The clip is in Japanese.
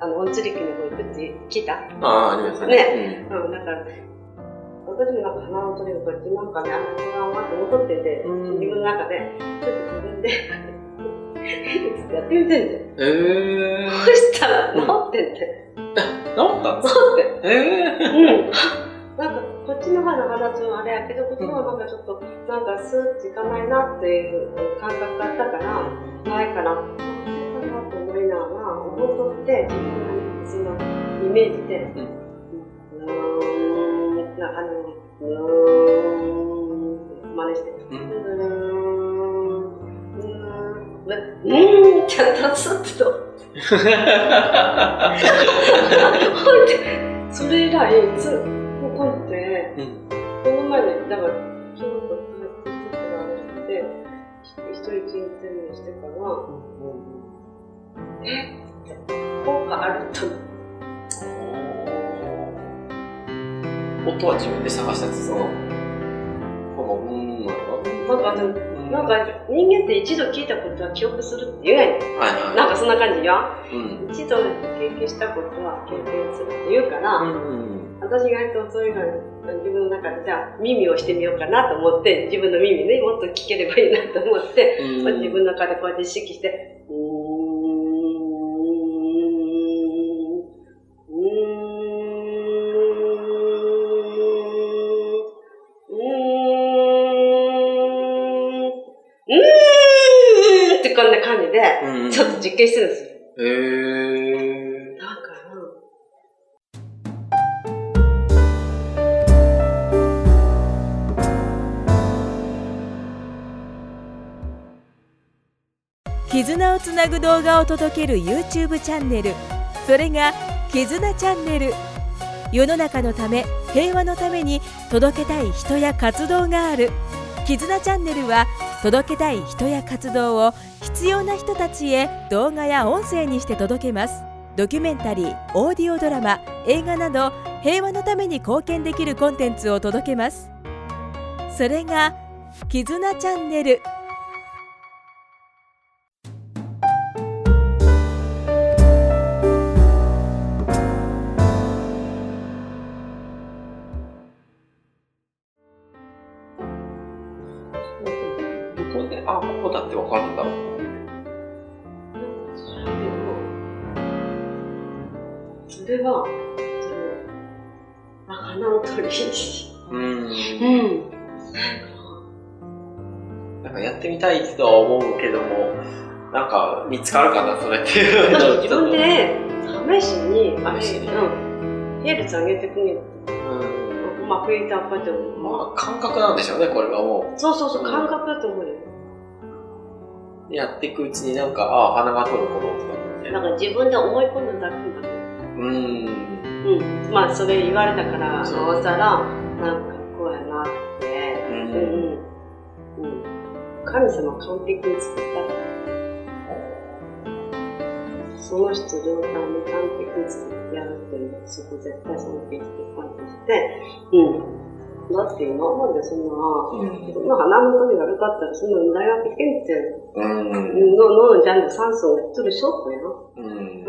あの、音釣り機の方行くって聞いた？ああ、ありますね。ねうん、だから、私もなんか鼻を取れるとき、なんかね、あの不安は残ってて、うん自分の中で、ちょっと自分で、やってみてんで。うん。えー。そしたら、治ってんて。治った？んです治かって。えー。うん。なんか、こっちの方がまだちょっとあれやけど、こっちの方がなんかちょっと、なんかスーッといかないなっていう感覚があったから、ないから、かなと思いなが、思って、そのイメージで、うん、なあの、うーん。真似して、うん。ーん、うーん、うーん。ってやったらスッと、ほいで、それ以来、ずっとこうって、この前ね、だから、ちょうど帰ってきてから話して、一人一日目してから、え効果あると？音は自分で探したやつ、その、この、うーん、なんかなんか人間って一度聞いたことは記憶するって言うやんねはいはい。なんかそんな感じよ。うん。一度経験したことは経験するって言うから、うん。私がとそういうのに自分の中でじゃあ耳をしてみようかなと思って、自分の耳ね、もっと聞ければいいなと思って、うん自分の中でこうやって意識して、うーん、ってこんな感じで、うん。ちょっと実験してるんですよ。へー。だから、絆をつなぐ動画を届ける YouTube チャンネル。それが「絆チャンネル」世の中のため平和のために届けたい人や活動がある「絆チャンネル」は届けたい人や活動を必要な人たちへ動画や音声にして届けます。ドキュメンタリーオーディオドラマ映画など平和のために貢献できるコンテンツを届けます。それが「絆チャンネル」ここで、あ、ここだってわかるんだ。それは、その、花を取り、うん。うん。なんかやってみたいとは思うけども、なんか見つかるかな、それっていうのを自分で試しに、試しにうん、ヘルツ上げてくれる。うん。まあ、クリエイターこうやって、まあ、感覚なんでしょうね、これはもそうそうそう、感覚だと思うよ。う。やっていくうちになんか、ああ、鼻が通るこの音だみたいな。なんか自分で思い込んだだけだとうん。うん。まあ、それ言われたから、そうなおさら、なんかこうやなって。う。うんんうん。うん。神様完璧に作った。その人状態に完璧に作ってやるっていうのは、そこ絶対尊敬して感じして、うん。だって今までそんな、うん。まあ鼻の取りが悪かったら、そんな大学行けんって、うん。の、の、じゃんと酸素を取る証拠やん。うん。